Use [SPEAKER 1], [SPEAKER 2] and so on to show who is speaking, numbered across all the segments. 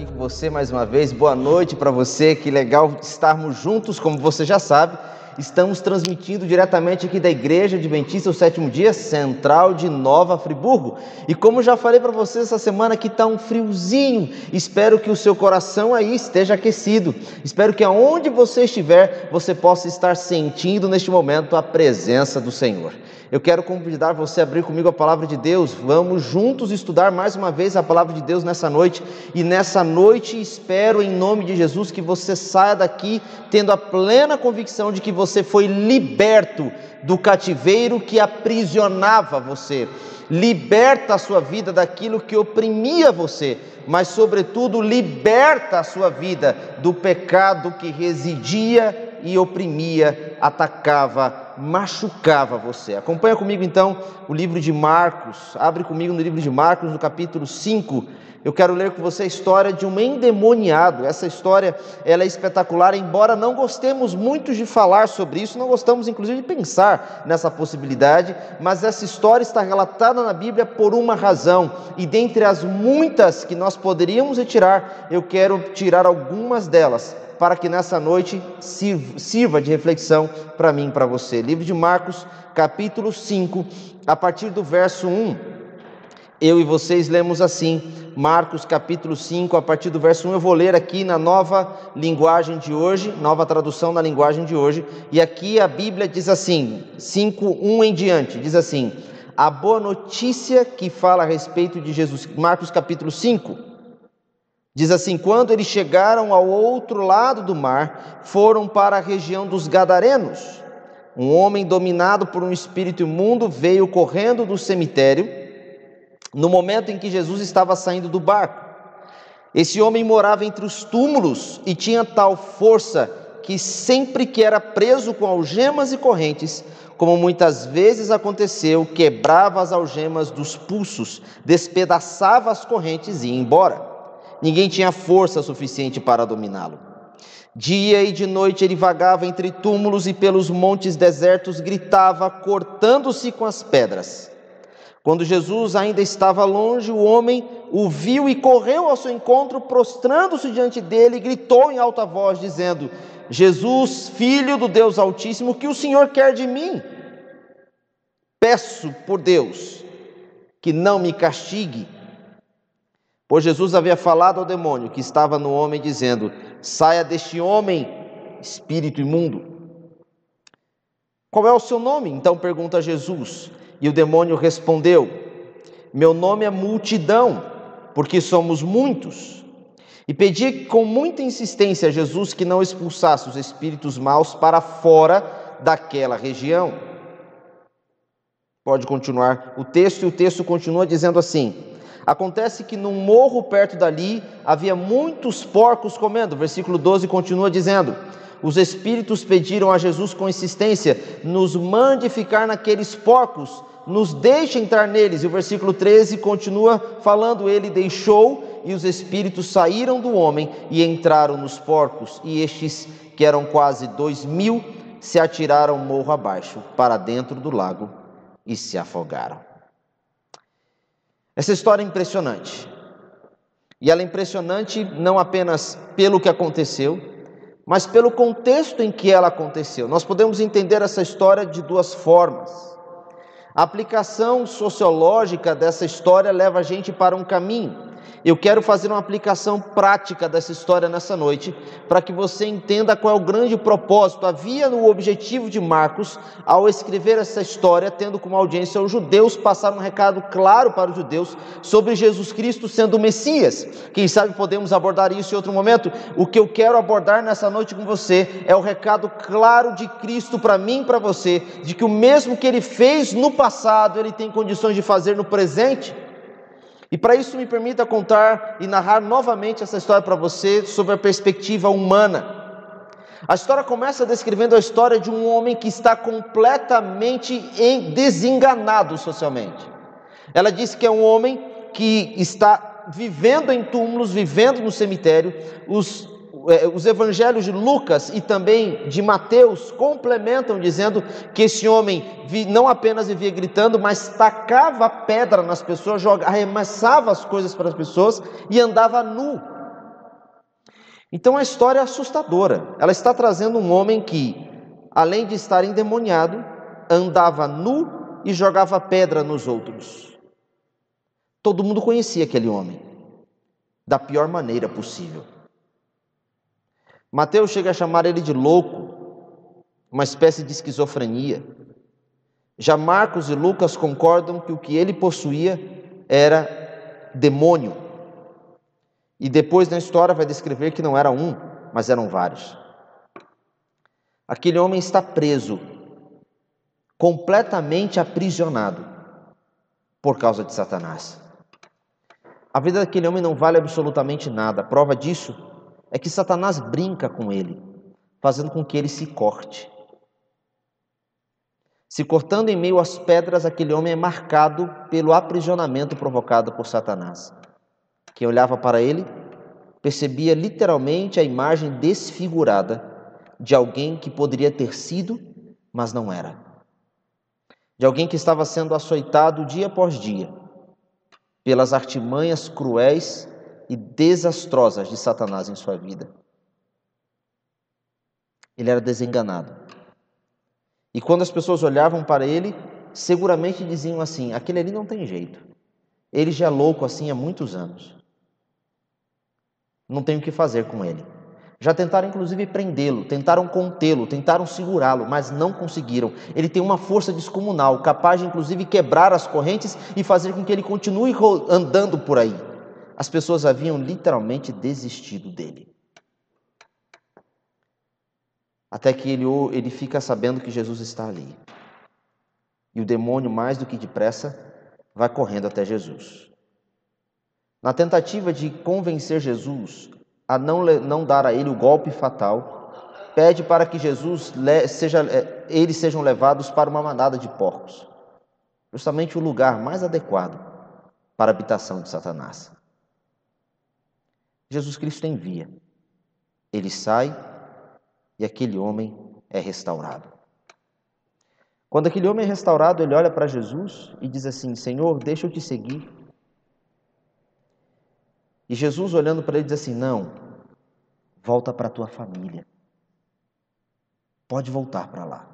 [SPEAKER 1] aqui com você mais uma vez. Boa noite para você. Que legal estarmos juntos, como você já sabe. Estamos transmitindo diretamente aqui da Igreja Adventista, o sétimo dia central de Nova Friburgo. E como já falei para vocês essa semana, que está um friozinho. Espero que o seu coração aí esteja aquecido. Espero que aonde você estiver, você possa estar sentindo neste momento a presença do Senhor. Eu quero convidar você a abrir comigo a palavra de Deus. Vamos juntos estudar mais uma vez a palavra de Deus nessa noite. E nessa noite, espero em nome de Jesus que você saia daqui tendo a plena convicção de que você você foi liberto do cativeiro que aprisionava você. Liberta a sua vida daquilo que oprimia você, mas, sobretudo, liberta a sua vida do pecado que residia e oprimia, atacava, machucava você. Acompanha comigo então o livro de Marcos. Abre comigo no livro de Marcos, no capítulo 5. Eu quero ler com você a história de um endemoniado. Essa história ela é espetacular, embora não gostemos muito de falar sobre isso, não gostamos inclusive de pensar nessa possibilidade, mas essa história está relatada na Bíblia por uma razão, e dentre as muitas que nós poderíamos retirar, eu quero tirar algumas delas para que nessa noite sirva de reflexão para mim e para você. Livro de Marcos, capítulo 5, a partir do verso 1. Eu e vocês lemos assim, Marcos capítulo 5, a partir do verso 1, eu vou ler aqui na nova linguagem de hoje, nova tradução na linguagem de hoje, e aqui a Bíblia diz assim, 5, 1 em diante, diz assim: a boa notícia que fala a respeito de Jesus, Marcos capítulo 5, Diz assim: quando eles chegaram ao outro lado do mar, foram para a região dos Gadarenos. Um homem dominado por um espírito imundo veio correndo do cemitério no momento em que Jesus estava saindo do barco. Esse homem morava entre os túmulos e tinha tal força que sempre que era preso com algemas e correntes, como muitas vezes aconteceu, quebrava as algemas dos pulsos, despedaçava as correntes e ia embora. Ninguém tinha força suficiente para dominá-lo. Dia e de noite ele vagava entre túmulos e pelos montes desertos gritava, cortando-se com as pedras. Quando Jesus ainda estava longe, o homem o viu e correu ao seu encontro, prostrando-se diante dele, e gritou em alta voz, dizendo: Jesus, filho do Deus Altíssimo, que o Senhor quer de mim? Peço por Deus que não me castigue Pois Jesus havia falado ao demônio que estava no homem, dizendo: Saia deste homem, espírito imundo. Qual é o seu nome? Então pergunta Jesus. E o demônio respondeu: Meu nome é multidão, porque somos muitos. E pedi com muita insistência a Jesus que não expulsasse os espíritos maus para fora daquela região. Pode continuar o texto, e o texto continua dizendo assim: Acontece que num morro perto dali havia muitos porcos comendo. Versículo 12 continua dizendo: Os espíritos pediram a Jesus com insistência: Nos mande ficar naqueles porcos, nos deixe entrar neles. E o versículo 13 continua falando: Ele deixou e os espíritos saíram do homem e entraram nos porcos. E estes, que eram quase dois mil, se atiraram morro abaixo para dentro do lago e se afogaram. Essa história é impressionante. E ela é impressionante não apenas pelo que aconteceu, mas pelo contexto em que ela aconteceu. Nós podemos entender essa história de duas formas. A aplicação sociológica dessa história leva a gente para um caminho. Eu quero fazer uma aplicação prática dessa história nessa noite, para que você entenda qual é o grande propósito. Havia no objetivo de Marcos, ao escrever essa história, tendo como audiência os judeus, passar um recado claro para os judeus sobre Jesus Cristo sendo o Messias. Quem sabe podemos abordar isso em outro momento. O que eu quero abordar nessa noite com você é o recado claro de Cristo para mim e para você, de que o mesmo que ele fez no passado, ele tem condições de fazer no presente. E para isso me permita contar e narrar novamente essa história para você sobre a perspectiva humana. A história começa descrevendo a história de um homem que está completamente desenganado socialmente. Ela diz que é um homem que está vivendo em túmulos, vivendo no cemitério. Os os evangelhos de Lucas e também de Mateus complementam dizendo que esse homem não apenas vivia gritando, mas tacava pedra nas pessoas, arremessava as coisas para as pessoas e andava nu. Então a história é assustadora. Ela está trazendo um homem que, além de estar endemoniado, andava nu e jogava pedra nos outros. Todo mundo conhecia aquele homem, da pior maneira possível. Mateus chega a chamar ele de louco, uma espécie de esquizofrenia. Já Marcos e Lucas concordam que o que ele possuía era demônio. E depois na história vai descrever que não era um, mas eram vários. Aquele homem está preso, completamente aprisionado por causa de Satanás. A vida daquele homem não vale absolutamente nada. A prova disso é que Satanás brinca com ele, fazendo com que ele se corte. Se cortando em meio às pedras, aquele homem é marcado pelo aprisionamento provocado por Satanás. Quem olhava para ele percebia literalmente a imagem desfigurada de alguém que poderia ter sido, mas não era. De alguém que estava sendo açoitado dia após dia pelas artimanhas cruéis e desastrosas de Satanás em sua vida. Ele era desenganado. E quando as pessoas olhavam para ele, seguramente diziam assim: aquele ali não tem jeito. Ele já é louco assim há muitos anos. Não tem o que fazer com ele. Já tentaram inclusive prendê-lo, tentaram contê-lo, tentaram segurá-lo, mas não conseguiram. Ele tem uma força descomunal, capaz de inclusive quebrar as correntes e fazer com que ele continue andando por aí. As pessoas haviam literalmente desistido dele. Até que ele, ele fica sabendo que Jesus está ali. E o demônio, mais do que depressa, vai correndo até Jesus. Na tentativa de convencer Jesus a não, não dar a ele o golpe fatal, pede para que Jesus seja, é, eles sejam levados para uma manada de porcos, justamente o lugar mais adequado para a habitação de Satanás. Jesus Cristo envia, ele sai e aquele homem é restaurado. Quando aquele homem é restaurado, ele olha para Jesus e diz assim: Senhor, deixa eu te seguir. E Jesus, olhando para ele, diz assim: Não, volta para a tua família. Pode voltar para lá.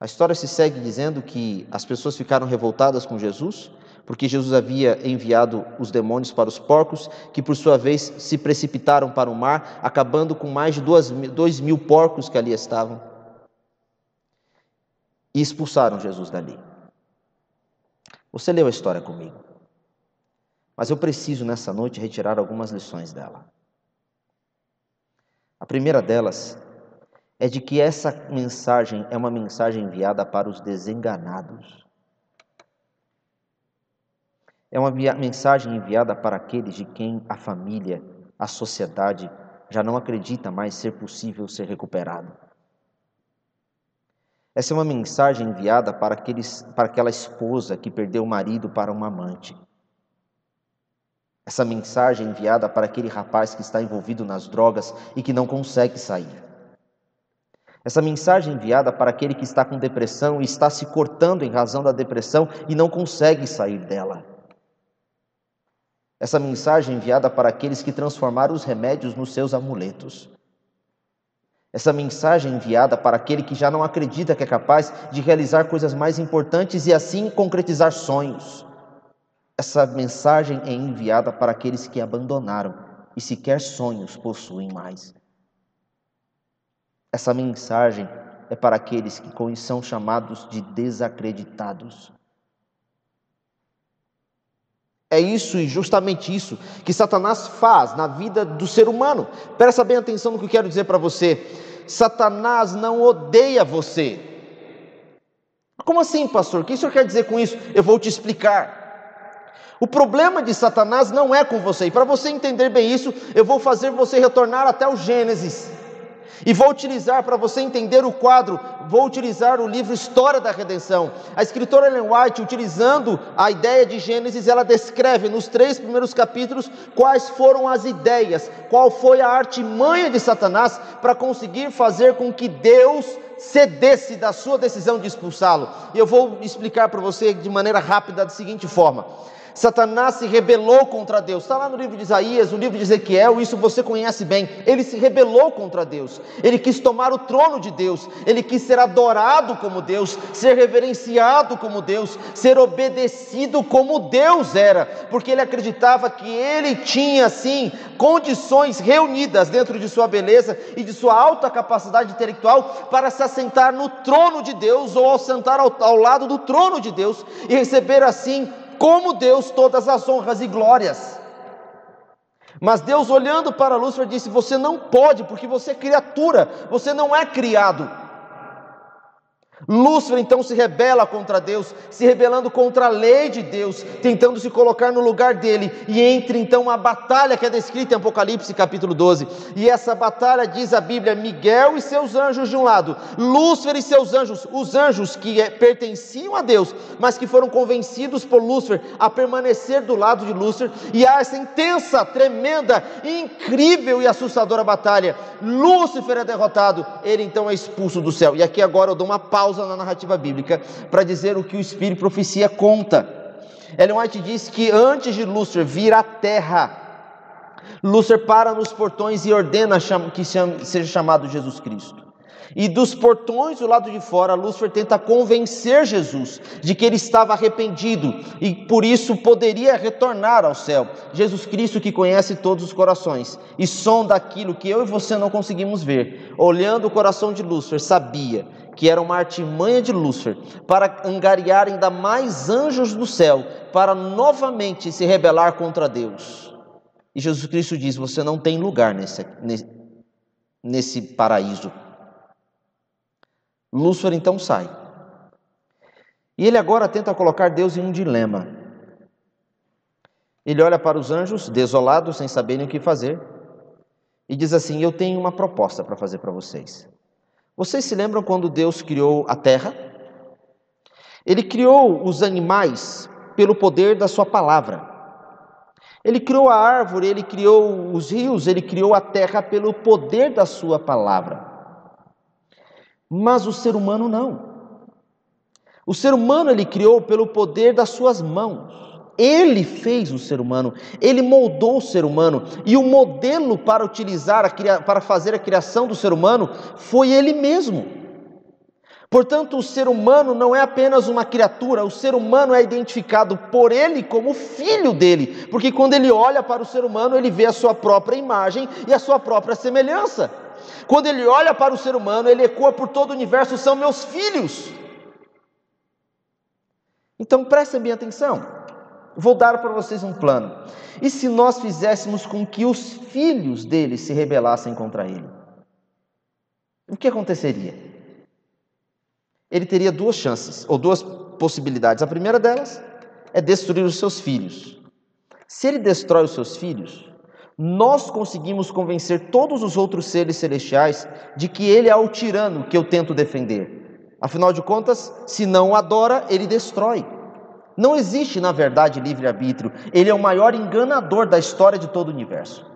[SPEAKER 1] A história se segue dizendo que as pessoas ficaram revoltadas com Jesus, porque Jesus havia enviado os demônios para os porcos, que por sua vez se precipitaram para o mar, acabando com mais de duas, dois mil porcos que ali estavam. E expulsaram Jesus dali. Você leu a história comigo. Mas eu preciso nessa noite retirar algumas lições dela. A primeira delas é de que essa mensagem é uma mensagem enviada para os desenganados. É uma mensagem enviada para aqueles de quem a família, a sociedade já não acredita mais ser possível ser recuperado. Essa é uma mensagem enviada para, aqueles, para aquela esposa que perdeu o marido para um amante. Essa mensagem enviada para aquele rapaz que está envolvido nas drogas e que não consegue sair. Essa mensagem enviada para aquele que está com depressão e está se cortando em razão da depressão e não consegue sair dela. Essa mensagem enviada para aqueles que transformaram os remédios nos seus amuletos. Essa mensagem enviada para aquele que já não acredita que é capaz de realizar coisas mais importantes e assim concretizar sonhos. Essa mensagem é enviada para aqueles que abandonaram e sequer sonhos possuem mais. Essa mensagem é para aqueles que são chamados de desacreditados. É isso e justamente isso que Satanás faz na vida do ser humano. Presta bem atenção no que eu quero dizer para você. Satanás não odeia você. Como assim, pastor? O que o senhor quer dizer com isso? Eu vou te explicar. O problema de Satanás não é com você. E para você entender bem isso, eu vou fazer você retornar até o Gênesis. E vou utilizar, para você entender o quadro, vou utilizar o livro História da Redenção. A escritora Ellen White, utilizando a ideia de Gênesis, ela descreve nos três primeiros capítulos quais foram as ideias, qual foi a artimanha de Satanás para conseguir fazer com que Deus cedesse da sua decisão de expulsá-lo. E eu vou explicar para você de maneira rápida da seguinte forma. Satanás se rebelou contra Deus. Está lá no livro de Isaías, no livro de Ezequiel, isso você conhece bem. Ele se rebelou contra Deus. Ele quis tomar o trono de Deus. Ele quis ser adorado como Deus, ser reverenciado como Deus, ser obedecido como Deus era, porque ele acreditava que ele tinha sim condições reunidas dentro de sua beleza e de sua alta capacidade intelectual para se assentar no trono de Deus ou assentar ao, ao lado do trono de Deus e receber assim como Deus todas as honras e glórias. Mas Deus, olhando para Lúcifer, disse: Você não pode, porque você é criatura, você não é criado. Lúcifer então se rebela contra Deus, se rebelando contra a lei de Deus, tentando se colocar no lugar dele, e entra então uma batalha que é descrita em Apocalipse capítulo 12. E essa batalha diz a Bíblia: Miguel e seus anjos de um lado, Lúcifer e seus anjos, os anjos que é, pertenciam a Deus, mas que foram convencidos por Lúcifer a permanecer do lado de Lúcifer, e há essa intensa, tremenda, incrível e assustadora batalha. Lúcifer é derrotado, ele então é expulso do céu. E aqui agora eu dou uma pausa na narrativa bíblica para dizer o que o Espírito Profecia conta. Ellen White diz que antes de Lúcifer vir à terra, Lúcifer para nos portões e ordena que seja chamado Jesus Cristo. E dos portões do lado de fora, Lúcifer tenta convencer Jesus de que ele estava arrependido e por isso poderia retornar ao céu. Jesus Cristo, que conhece todos os corações e sonda aquilo que eu e você não conseguimos ver, olhando o coração de Lúcifer, sabia que era uma artimanha de Lúcifer para angariar ainda mais anjos do céu, para novamente se rebelar contra Deus. E Jesus Cristo diz: Você não tem lugar nesse, nesse paraíso. Lúcifer então sai. E ele agora tenta colocar Deus em um dilema. Ele olha para os anjos, desolados, sem saberem o que fazer, e diz assim: Eu tenho uma proposta para fazer para vocês. Vocês se lembram quando Deus criou a terra? Ele criou os animais pelo poder da Sua palavra. Ele criou a árvore, ele criou os rios, ele criou a terra pelo poder da Sua palavra. Mas o ser humano não. O ser humano ele criou pelo poder das suas mãos. Ele fez o ser humano, ele moldou o ser humano, e o modelo para utilizar, a, para fazer a criação do ser humano foi ele mesmo. Portanto, o ser humano não é apenas uma criatura, o ser humano é identificado por ele como filho dele, porque quando ele olha para o ser humano, ele vê a sua própria imagem e a sua própria semelhança. Quando ele olha para o ser humano, ele ecoa por todo o universo: são meus filhos. Então prestem bem atenção. Vou dar para vocês um plano. E se nós fizéssemos com que os filhos dele se rebelassem contra ele? O que aconteceria? Ele teria duas chances, ou duas possibilidades. A primeira delas é destruir os seus filhos. Se ele destrói os seus filhos, nós conseguimos convencer todos os outros seres celestiais de que ele é o tirano que eu tento defender. Afinal de contas, se não o adora, ele destrói. Não existe, na verdade, livre-arbítrio. Ele é o maior enganador da história de todo o universo.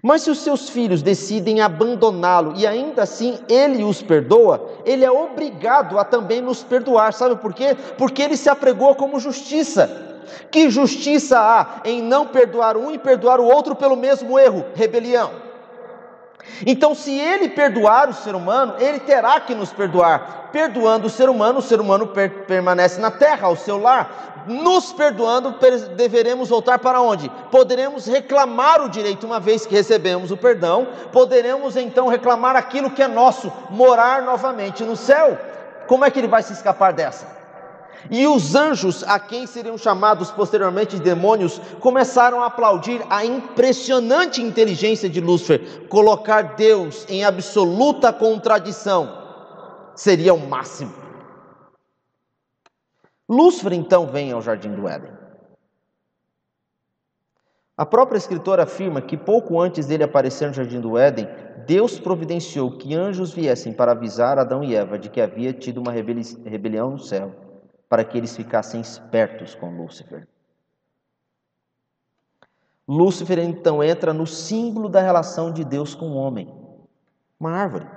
[SPEAKER 1] Mas se os seus filhos decidem abandoná-lo e ainda assim ele os perdoa, ele é obrigado a também nos perdoar. Sabe por quê? Porque ele se apregou como justiça. Que justiça há em não perdoar um e perdoar o outro pelo mesmo erro? Rebelião. Então, se ele perdoar o ser humano, ele terá que nos perdoar. Perdoando o ser humano, o ser humano per permanece na terra, ao seu lar. Nos perdoando, deveremos voltar para onde? Poderemos reclamar o direito, uma vez que recebemos o perdão, poderemos então reclamar aquilo que é nosso, morar novamente no céu. Como é que ele vai se escapar dessa? E os anjos, a quem seriam chamados posteriormente de demônios, começaram a aplaudir a impressionante inteligência de Lúcifer. Colocar Deus em absoluta contradição seria o máximo. Lúcifer então vem ao jardim do Éden. A própria escritora afirma que pouco antes dele aparecer no jardim do Éden, Deus providenciou que anjos viessem para avisar Adão e Eva de que havia tido uma rebelião no céu para que eles ficassem espertos com Lúcifer. Lúcifer então entra no símbolo da relação de Deus com o homem, uma árvore.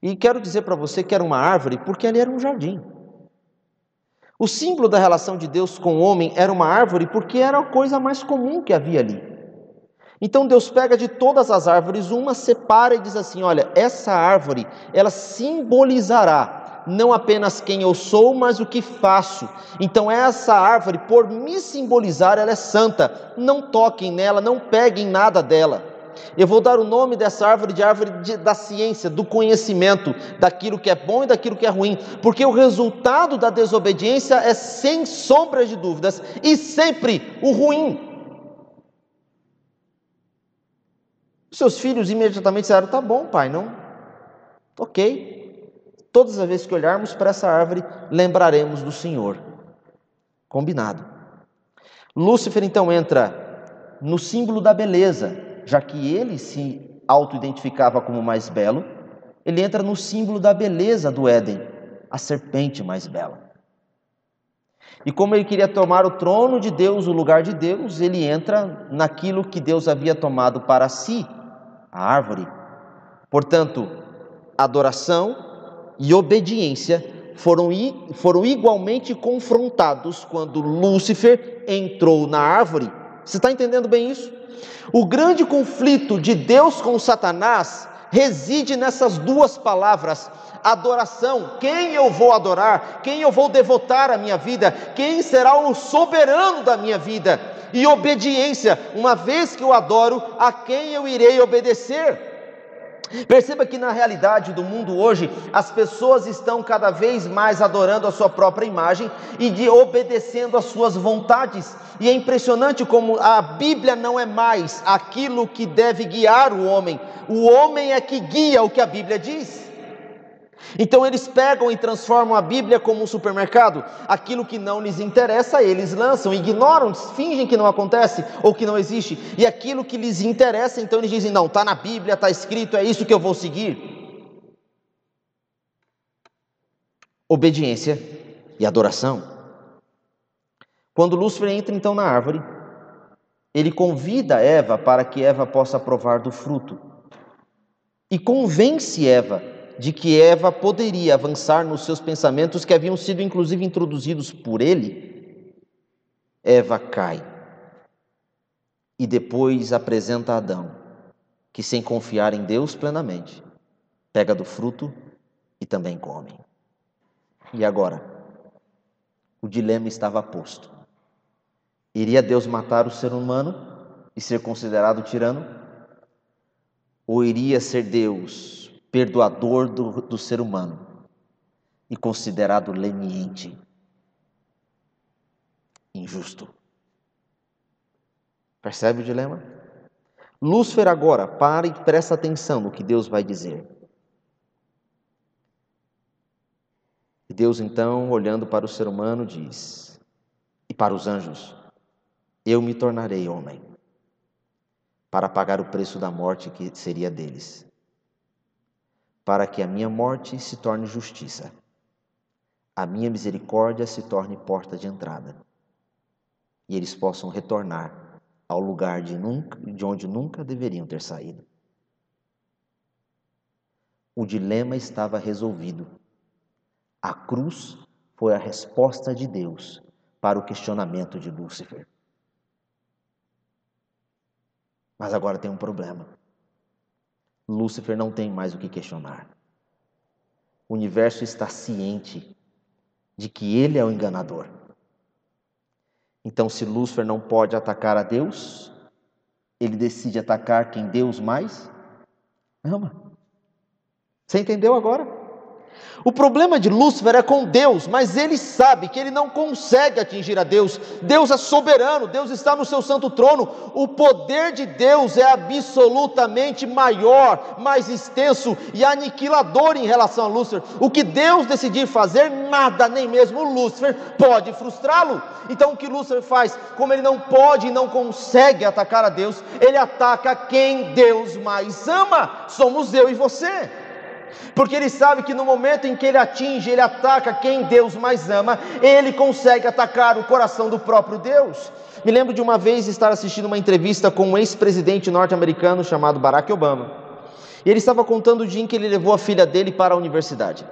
[SPEAKER 1] E quero dizer para você que era uma árvore porque ali era um jardim. O símbolo da relação de Deus com o homem era uma árvore porque era a coisa mais comum que havia ali. Então Deus pega de todas as árvores uma, separa e diz assim: olha, essa árvore, ela simbolizará não apenas quem eu sou, mas o que faço. Então, essa árvore, por me simbolizar, ela é santa. Não toquem nela, não peguem nada dela. Eu vou dar o nome dessa árvore de árvore de, da ciência, do conhecimento, daquilo que é bom e daquilo que é ruim, porque o resultado da desobediência é sem sombra de dúvidas e sempre o ruim. Seus filhos imediatamente disseram: Tá bom, pai, não? Ok. Todas as vezes que olharmos para essa árvore, lembraremos do Senhor. Combinado. Lúcifer então entra no símbolo da beleza, já que ele se auto-identificava como mais belo, ele entra no símbolo da beleza do Éden, a serpente mais bela. E como ele queria tomar o trono de Deus, o lugar de Deus, ele entra naquilo que Deus havia tomado para si, a árvore. Portanto, adoração e obediência foram, foram igualmente confrontados quando Lúcifer entrou na árvore. Você está entendendo bem isso? O grande conflito de Deus com Satanás reside nessas duas palavras: adoração, quem eu vou adorar, quem eu vou devotar a minha vida, quem será o soberano da minha vida, e obediência, uma vez que eu adoro, a quem eu irei obedecer. Perceba que na realidade do mundo hoje, as pessoas estão cada vez mais adorando a sua própria imagem e de obedecendo às suas vontades. E é impressionante como a Bíblia não é mais aquilo que deve guiar o homem. O homem é que guia o que a Bíblia diz. Então eles pegam e transformam a Bíblia como um supermercado. Aquilo que não lhes interessa, eles lançam, ignoram, fingem que não acontece ou que não existe. E aquilo que lhes interessa, então eles dizem: não, está na Bíblia, está escrito, é isso que eu vou seguir. Obediência e adoração. Quando Lúcifer entra então na árvore, ele convida Eva para que Eva possa provar do fruto. E convence Eva de que Eva poderia avançar nos seus pensamentos que haviam sido inclusive introduzidos por ele, Eva cai. E depois apresenta a Adão, que sem confiar em Deus plenamente, pega do fruto e também come. E agora? O dilema estava posto. Iria Deus matar o ser humano e ser considerado tirano? Ou iria ser Deus perdoador do, do ser humano e considerado leniente, injusto. Percebe o dilema? Lúcifer agora, para e presta atenção no que Deus vai dizer. E Deus então, olhando para o ser humano, diz, e para os anjos: Eu me tornarei homem, para pagar o preço da morte que seria deles para que a minha morte se torne justiça, a minha misericórdia se torne porta de entrada, e eles possam retornar ao lugar de, nunca, de onde nunca deveriam ter saído. O dilema estava resolvido. A cruz foi a resposta de Deus para o questionamento de Lúcifer. Mas agora tem um problema. Lúcifer não tem mais o que questionar. O universo está ciente de que ele é o enganador. Então, se Lúcifer não pode atacar a Deus, ele decide atacar quem Deus mais ama. Você entendeu agora? O problema de Lúcifer é com Deus, mas ele sabe que ele não consegue atingir a Deus. Deus é soberano, Deus está no seu santo trono. O poder de Deus é absolutamente maior, mais extenso e aniquilador em relação a Lúcifer. O que Deus decidir fazer, nada, nem mesmo Lúcifer, pode frustrá-lo. Então o que Lúcifer faz? Como ele não pode e não consegue atacar a Deus, ele ataca quem Deus mais ama. Somos eu e você porque ele sabe que no momento em que ele atinge, ele ataca quem Deus mais ama, ele consegue atacar o coração do próprio Deus. Me lembro de uma vez estar assistindo uma entrevista com um ex-presidente norte-americano chamado Barack Obama. E ele estava contando o dia em que ele levou a filha dele para a universidade.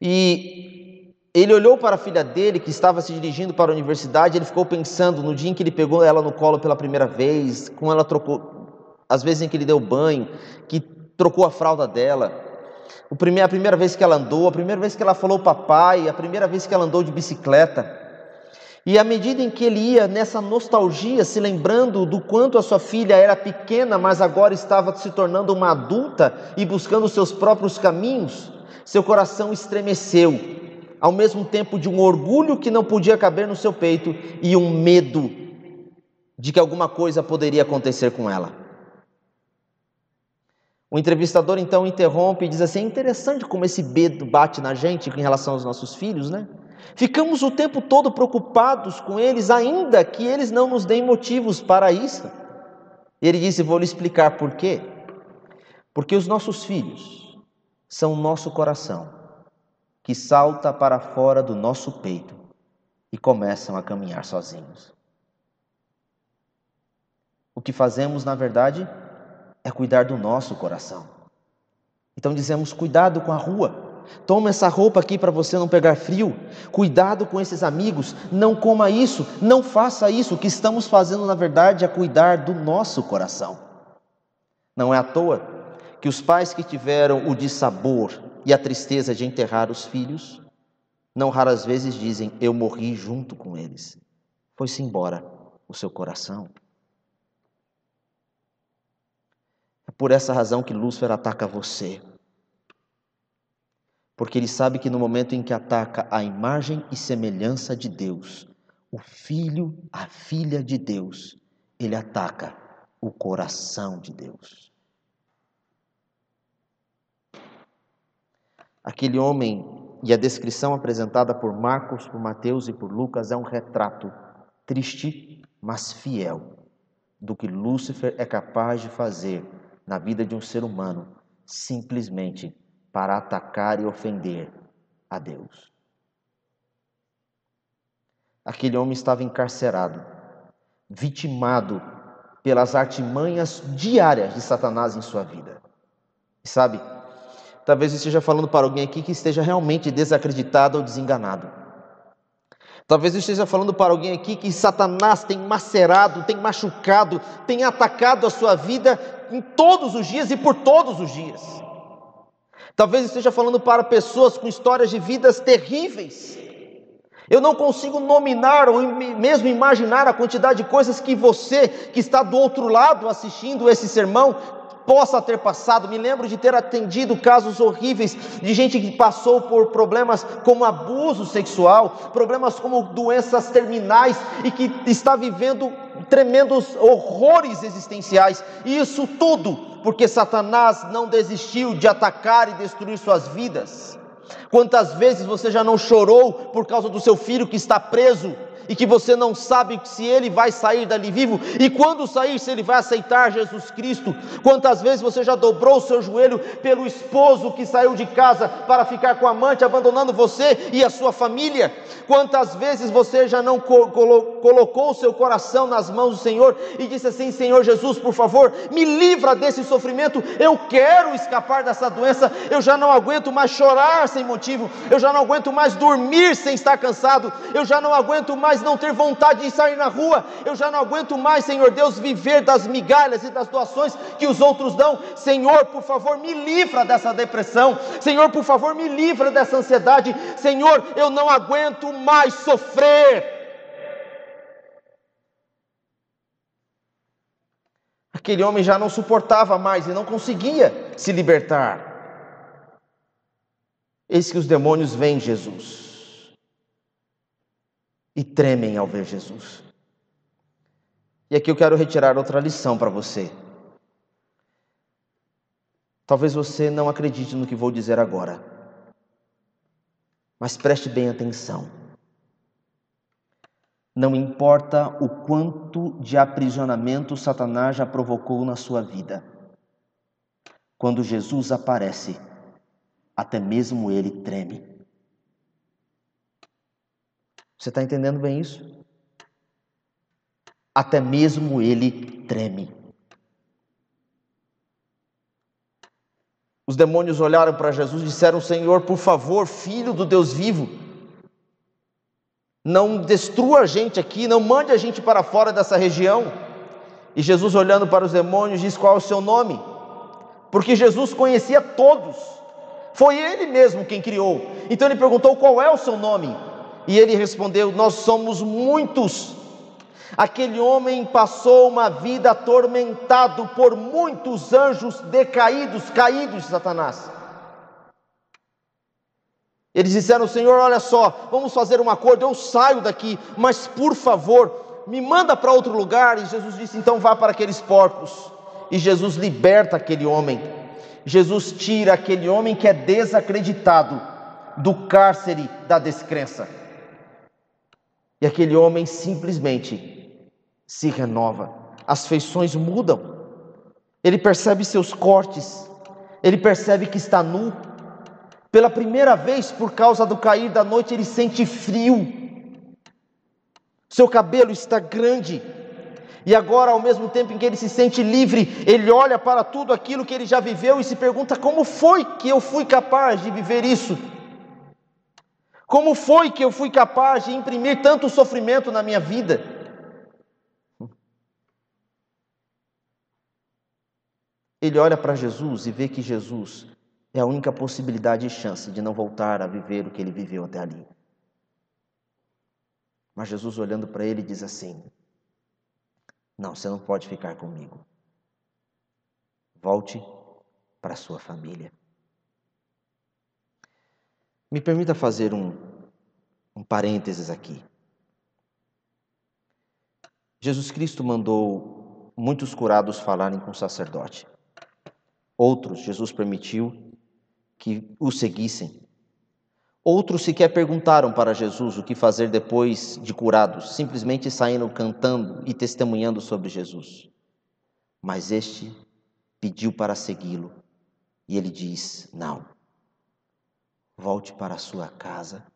[SPEAKER 1] E ele olhou para a filha dele, que estava se dirigindo para a universidade, ele ficou pensando no dia em que ele pegou ela no colo pela primeira vez, com ela trocou, as vezes em que ele deu banho, que trocou a fralda dela. A primeira vez que ela andou, a primeira vez que ela falou papai, a primeira vez que ela andou de bicicleta. E à medida em que ele ia nessa nostalgia, se lembrando do quanto a sua filha era pequena, mas agora estava se tornando uma adulta e buscando seus próprios caminhos, seu coração estremeceu, ao mesmo tempo de um orgulho que não podia caber no seu peito e um medo de que alguma coisa poderia acontecer com ela. O entrevistador então interrompe e diz assim: é interessante como esse medo bate na gente em relação aos nossos filhos, né? Ficamos o tempo todo preocupados com eles, ainda que eles não nos deem motivos para isso. Ele disse: Vou lhe explicar por quê. Porque os nossos filhos são o nosso coração, que salta para fora do nosso peito e começam a caminhar sozinhos. O que fazemos, na verdade, é cuidar do nosso coração. Então dizemos: cuidado com a rua. Toma essa roupa aqui para você não pegar frio. Cuidado com esses amigos. Não coma isso. Não faça isso. O que estamos fazendo, na verdade, é cuidar do nosso coração. Não é à toa que os pais que tiveram o dissabor e a tristeza de enterrar os filhos, não raras vezes dizem: Eu morri junto com eles. Foi-se embora o seu coração. É por essa razão que Lúcifer ataca você. Porque ele sabe que no momento em que ataca a imagem e semelhança de Deus, o filho, a filha de Deus, ele ataca o coração de Deus. Aquele homem e a descrição apresentada por Marcos, por Mateus e por Lucas é um retrato triste, mas fiel, do que Lúcifer é capaz de fazer na vida de um ser humano simplesmente para atacar e ofender a Deus. Aquele homem estava encarcerado, vitimado pelas artimanhas diárias de Satanás em sua vida. E sabe, talvez eu esteja falando para alguém aqui que esteja realmente desacreditado ou desenganado. Talvez eu esteja falando para alguém aqui que Satanás tem macerado, tem machucado, tem atacado a sua vida em todos os dias e por todos os dias. Talvez esteja falando para pessoas com histórias de vidas terríveis. Eu não consigo nominar ou mesmo imaginar a quantidade de coisas que você, que está do outro lado assistindo esse sermão, possa ter passado. Me lembro de ter atendido casos horríveis de gente que passou por problemas como abuso sexual, problemas como doenças terminais e que está vivendo tremendos horrores existenciais. E isso tudo porque Satanás não desistiu de atacar e destruir suas vidas. Quantas vezes você já não chorou por causa do seu filho que está preso? E que você não sabe se ele vai sair dali vivo e quando sair, se ele vai aceitar Jesus Cristo. Quantas vezes você já dobrou o seu joelho pelo esposo que saiu de casa para ficar com a amante, abandonando você e a sua família? Quantas vezes você já não colocou o seu coração nas mãos do Senhor e disse assim: Senhor Jesus, por favor, me livra desse sofrimento, eu quero escapar dessa doença, eu já não aguento mais chorar sem motivo, eu já não aguento mais dormir sem estar cansado, eu já não aguento mais não ter vontade de sair na rua, eu já não aguento mais, Senhor Deus, viver das migalhas e das doações que os outros dão. Senhor, por favor, me livra dessa depressão. Senhor, por favor, me livra dessa ansiedade. Senhor, eu não aguento mais sofrer. Aquele homem já não suportava mais e não conseguia se libertar. Eis que os demônios veem Jesus e tremem ao ver Jesus. E aqui eu quero retirar outra lição para você. Talvez você não acredite no que vou dizer agora, mas preste bem atenção. Não importa o quanto de aprisionamento Satanás já provocou na sua vida, quando Jesus aparece, até mesmo ele treme. Você está entendendo bem isso? Até mesmo ele treme. Os demônios olharam para Jesus e disseram: Senhor, por favor, filho do Deus vivo, não destrua a gente aqui, não mande a gente para fora dessa região. E Jesus, olhando para os demônios, diz: Qual é o seu nome? Porque Jesus conhecia todos, foi Ele mesmo quem criou. Então ele perguntou: Qual é o seu nome? E ele respondeu: Nós somos muitos. Aquele homem passou uma vida atormentado por muitos anjos decaídos, caídos de Satanás. Eles disseram: Senhor, olha só, vamos fazer um acordo, eu saio daqui, mas por favor, me manda para outro lugar. E Jesus disse: Então vá para aqueles porcos. E Jesus liberta aquele homem. Jesus tira aquele homem que é desacreditado do cárcere da descrença. E aquele homem simplesmente se renova, as feições mudam, ele percebe seus cortes, ele percebe que está nu. Pela primeira vez, por causa do cair da noite, ele sente frio. Seu cabelo está grande. E agora, ao mesmo tempo em que ele se sente livre, ele olha para tudo aquilo que ele já viveu e se pergunta: como foi que eu fui capaz de viver isso? Como foi que eu fui capaz de imprimir tanto sofrimento na minha vida? Ele olha para Jesus e vê que Jesus é a única possibilidade e chance de não voltar a viver o que ele viveu até ali. Mas Jesus, olhando para ele, diz assim: Não, você não pode ficar comigo. Volte para sua família. Me permita fazer um, um parênteses aqui. Jesus Cristo mandou muitos curados falarem com o sacerdote. Outros, Jesus permitiu que o seguissem. Outros sequer perguntaram para Jesus o que fazer depois de curados, simplesmente saíram cantando e testemunhando sobre Jesus. Mas este pediu para segui-lo e ele diz: Não, volte para a sua casa,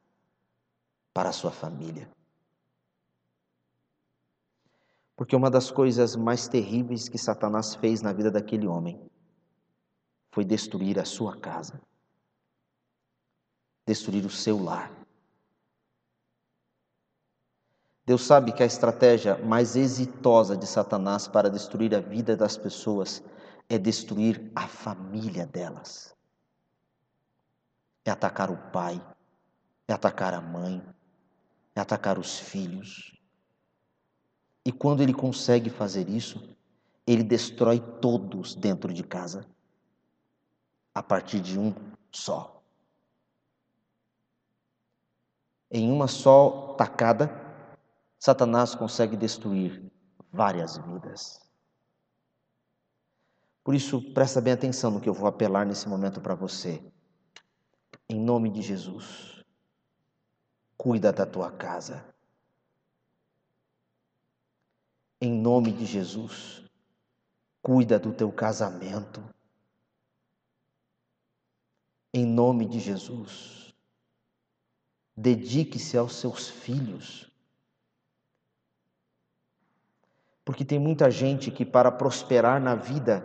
[SPEAKER 1] para a sua família. Porque uma das coisas mais terríveis que Satanás fez na vida daquele homem foi destruir a sua casa destruir o seu lar. Deus sabe que a estratégia mais exitosa de Satanás para destruir a vida das pessoas é destruir a família delas. É atacar o pai, é atacar a mãe, é atacar os filhos. E quando ele consegue fazer isso, ele destrói todos dentro de casa, a partir de um só. Em uma só tacada, Satanás consegue destruir várias vidas. Por isso, presta bem atenção no que eu vou apelar nesse momento para você. Em nome de Jesus, cuida da tua casa. Em nome de Jesus, cuida do teu casamento. Em nome de Jesus, Dedique-se aos seus filhos. Porque tem muita gente que, para prosperar na vida,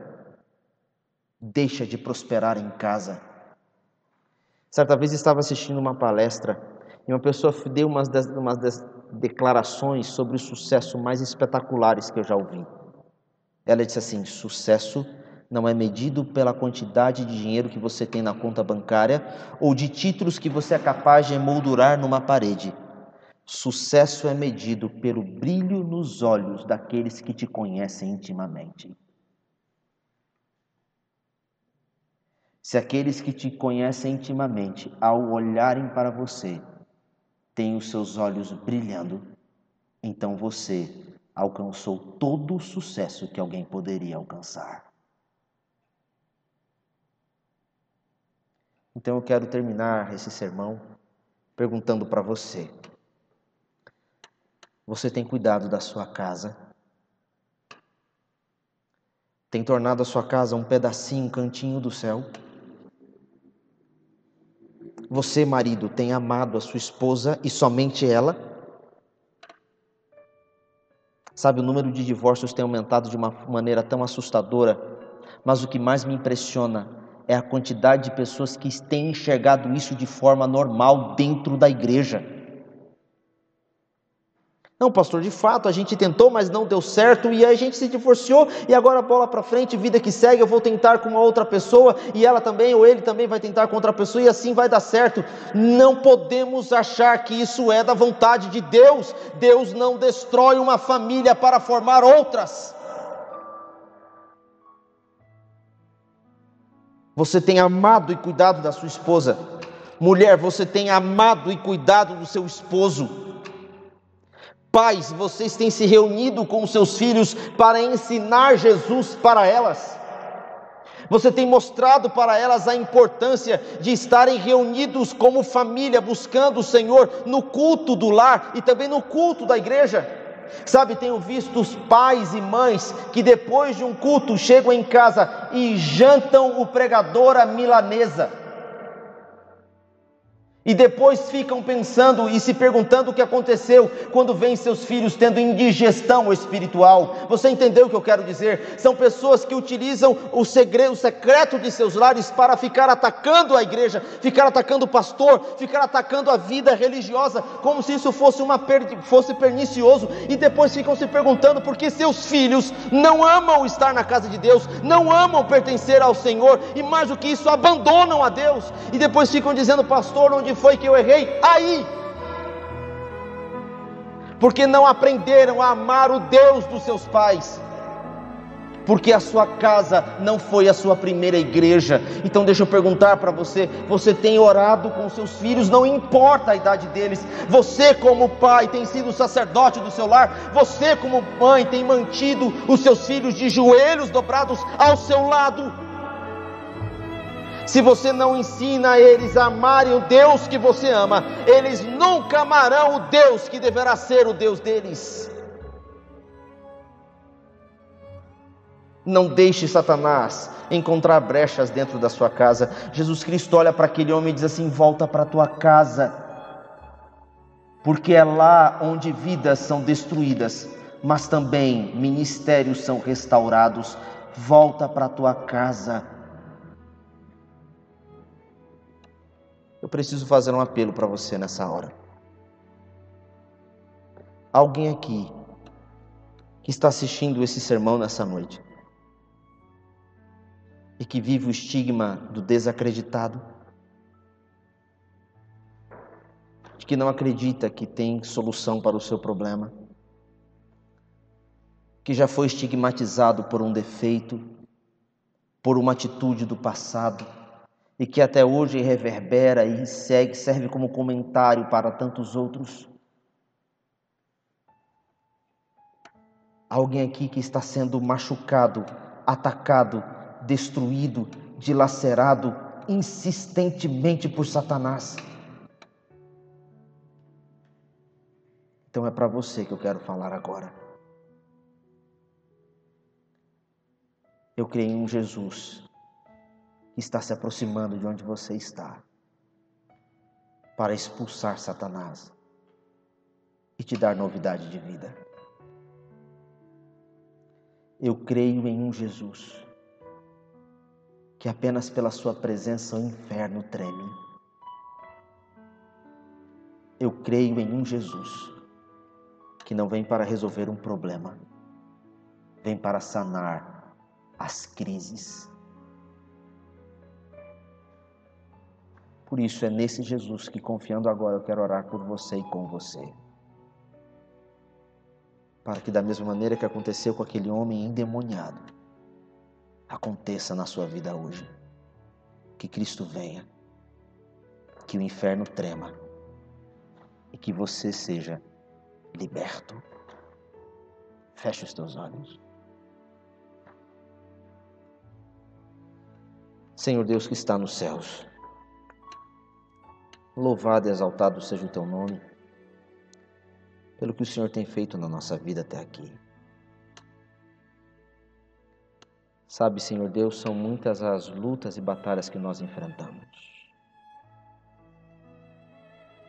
[SPEAKER 1] deixa de prosperar em casa. Certa vez estava assistindo uma palestra e uma pessoa deu umas, das, umas das declarações sobre o sucesso mais espetaculares que eu já ouvi. Ela disse assim: sucesso não é medido pela quantidade de dinheiro que você tem na conta bancária ou de títulos que você é capaz de emoldurar numa parede. Sucesso é medido pelo brilho nos olhos daqueles que te conhecem intimamente. Se aqueles que te conhecem intimamente, ao olharem para você, têm os seus olhos brilhando, então você alcançou todo o sucesso que alguém poderia alcançar. Então eu quero terminar esse sermão perguntando para você: Você tem cuidado da sua casa? Tem tornado a sua casa um pedacinho, um cantinho do céu? Você, marido, tem amado a sua esposa e somente ela? Sabe, o número de divórcios tem aumentado de uma maneira tão assustadora, mas o que mais me impressiona é a quantidade de pessoas que têm enxergado isso de forma normal dentro da igreja. Não, pastor, de fato a gente tentou, mas não deu certo e a gente se divorciou e agora bola para frente, vida que segue, eu vou tentar com uma outra pessoa e ela também ou ele também vai tentar com outra pessoa e assim vai dar certo. Não podemos achar que isso é da vontade de Deus. Deus não destrói uma família para formar outras. Você tem amado e cuidado da sua esposa. Mulher, você tem amado e cuidado do seu esposo. Pais, vocês têm se reunido com seus filhos para ensinar Jesus para elas. Você tem mostrado para elas a importância de estarem reunidos como família, buscando o Senhor no culto do lar e também no culto da igreja. Sabe, tenho visto os pais e mães que depois de um culto chegam em casa e jantam o pregador à milanesa. E depois ficam pensando e se perguntando o que aconteceu quando vêm seus filhos tendo indigestão espiritual. Você entendeu o que eu quero dizer? São pessoas que utilizam o segredo, o secreto de seus lares para ficar atacando a igreja, ficar atacando o pastor, ficar atacando a vida religiosa, como se isso fosse, uma fosse pernicioso. E depois ficam se perguntando por que seus filhos não amam estar na casa de Deus, não amam pertencer ao Senhor e mais do que isso, abandonam a Deus. E depois ficam dizendo, pastor, onde foi que eu errei? Aí. Porque não aprenderam a amar o Deus dos seus pais. Porque a sua casa não foi a sua primeira igreja. Então deixa eu perguntar para você: você tem orado com seus filhos, não importa a idade deles. Você, como pai, tem sido sacerdote do seu lar. Você, como mãe, tem mantido os seus filhos de joelhos dobrados ao seu lado se você não ensina eles a amarem o Deus que você ama, eles nunca amarão o Deus que deverá ser o Deus deles. Não deixe Satanás encontrar brechas dentro da sua casa. Jesus Cristo olha para aquele homem e diz assim: Volta para a tua casa, porque é lá onde vidas são destruídas, mas também ministérios são restaurados. Volta para a tua casa. Eu preciso fazer um apelo para você nessa hora. Alguém aqui que está assistindo esse sermão nessa noite e que vive o estigma do desacreditado, de que não acredita que tem solução para o seu problema, que já foi estigmatizado por um defeito, por uma atitude do passado e que até hoje reverbera e segue, serve como comentário para tantos outros. Alguém aqui que está sendo machucado, atacado, destruído, dilacerado insistentemente por Satanás. Então é para você que eu quero falar agora. Eu creio em Jesus está se aproximando de onde você está para expulsar Satanás e te dar novidade de vida. Eu creio em um Jesus que apenas pela sua presença o inferno treme. Eu creio em um Jesus que não vem para resolver um problema, vem para sanar as crises Por isso é nesse Jesus que, confiando agora, eu quero orar por você e com você. Para que, da mesma maneira que aconteceu com aquele homem endemoniado, aconteça na sua vida hoje. Que Cristo venha, que o inferno trema e que você seja liberto. Feche os teus olhos. Senhor Deus que está nos céus, Louvado e exaltado seja o teu nome, pelo que o Senhor tem feito na nossa vida até aqui. Sabe, Senhor Deus, são muitas as lutas e batalhas que nós enfrentamos.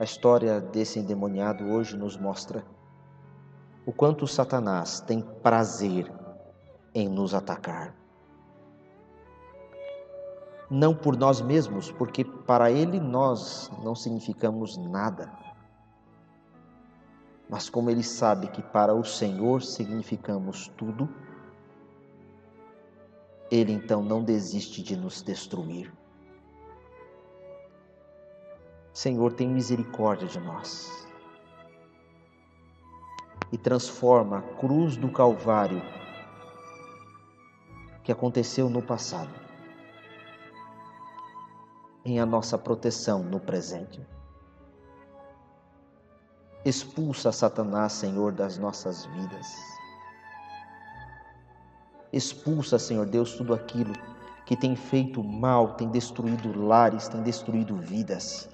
[SPEAKER 1] A história desse endemoniado hoje nos mostra o quanto Satanás tem prazer em nos atacar não por nós mesmos, porque para Ele nós não significamos nada. Mas como Ele sabe que para o Senhor significamos tudo, Ele então não desiste de nos destruir. Senhor, tem misericórdia de nós e transforma a cruz do Calvário que aconteceu no passado em a nossa proteção no presente. Expulsa Satanás, Senhor, das nossas vidas. Expulsa, Senhor Deus, tudo aquilo que tem feito mal, tem destruído lares, tem destruído vidas.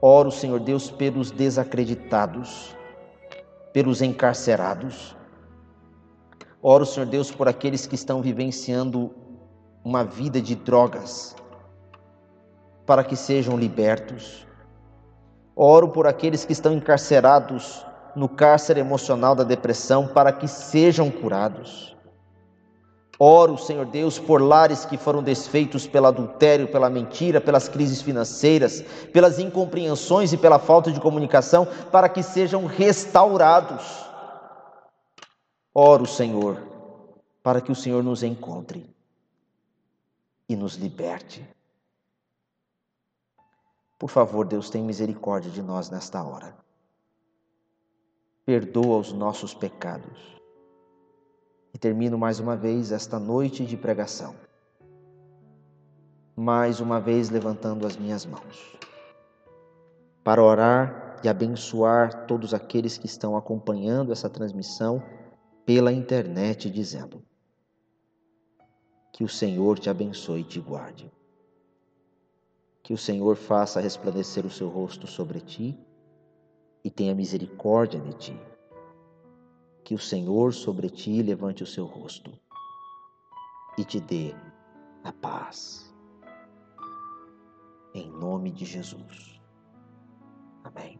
[SPEAKER 1] Oro, Senhor Deus, pelos desacreditados, pelos encarcerados. Oro, Senhor Deus, por aqueles que estão vivenciando uma vida de drogas, para que sejam libertos. Oro por aqueles que estão encarcerados no cárcere emocional da depressão, para que sejam curados. Oro, Senhor Deus, por lares que foram desfeitos pelo adultério, pela mentira, pelas crises financeiras, pelas incompreensões e pela falta de comunicação, para que sejam restaurados. Oro, Senhor, para que o Senhor nos encontre e nos liberte. Por favor, Deus, tem misericórdia de nós nesta hora. Perdoa os nossos pecados. E termino mais uma vez esta noite de pregação. Mais uma vez levantando as minhas mãos para orar e abençoar todos aqueles que estão acompanhando essa transmissão pela internet, dizendo: Que o Senhor te abençoe e te guarde. Que o Senhor faça resplandecer o seu rosto sobre ti e tenha misericórdia de ti. Que o Senhor sobre ti levante o seu rosto e te dê a paz. Em nome de Jesus. Amém.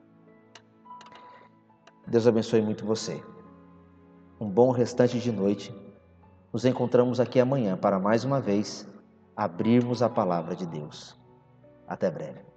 [SPEAKER 1] Deus abençoe muito você. Um bom restante de noite. Nos encontramos aqui amanhã para mais uma vez abrirmos a palavra de Deus. Até breve.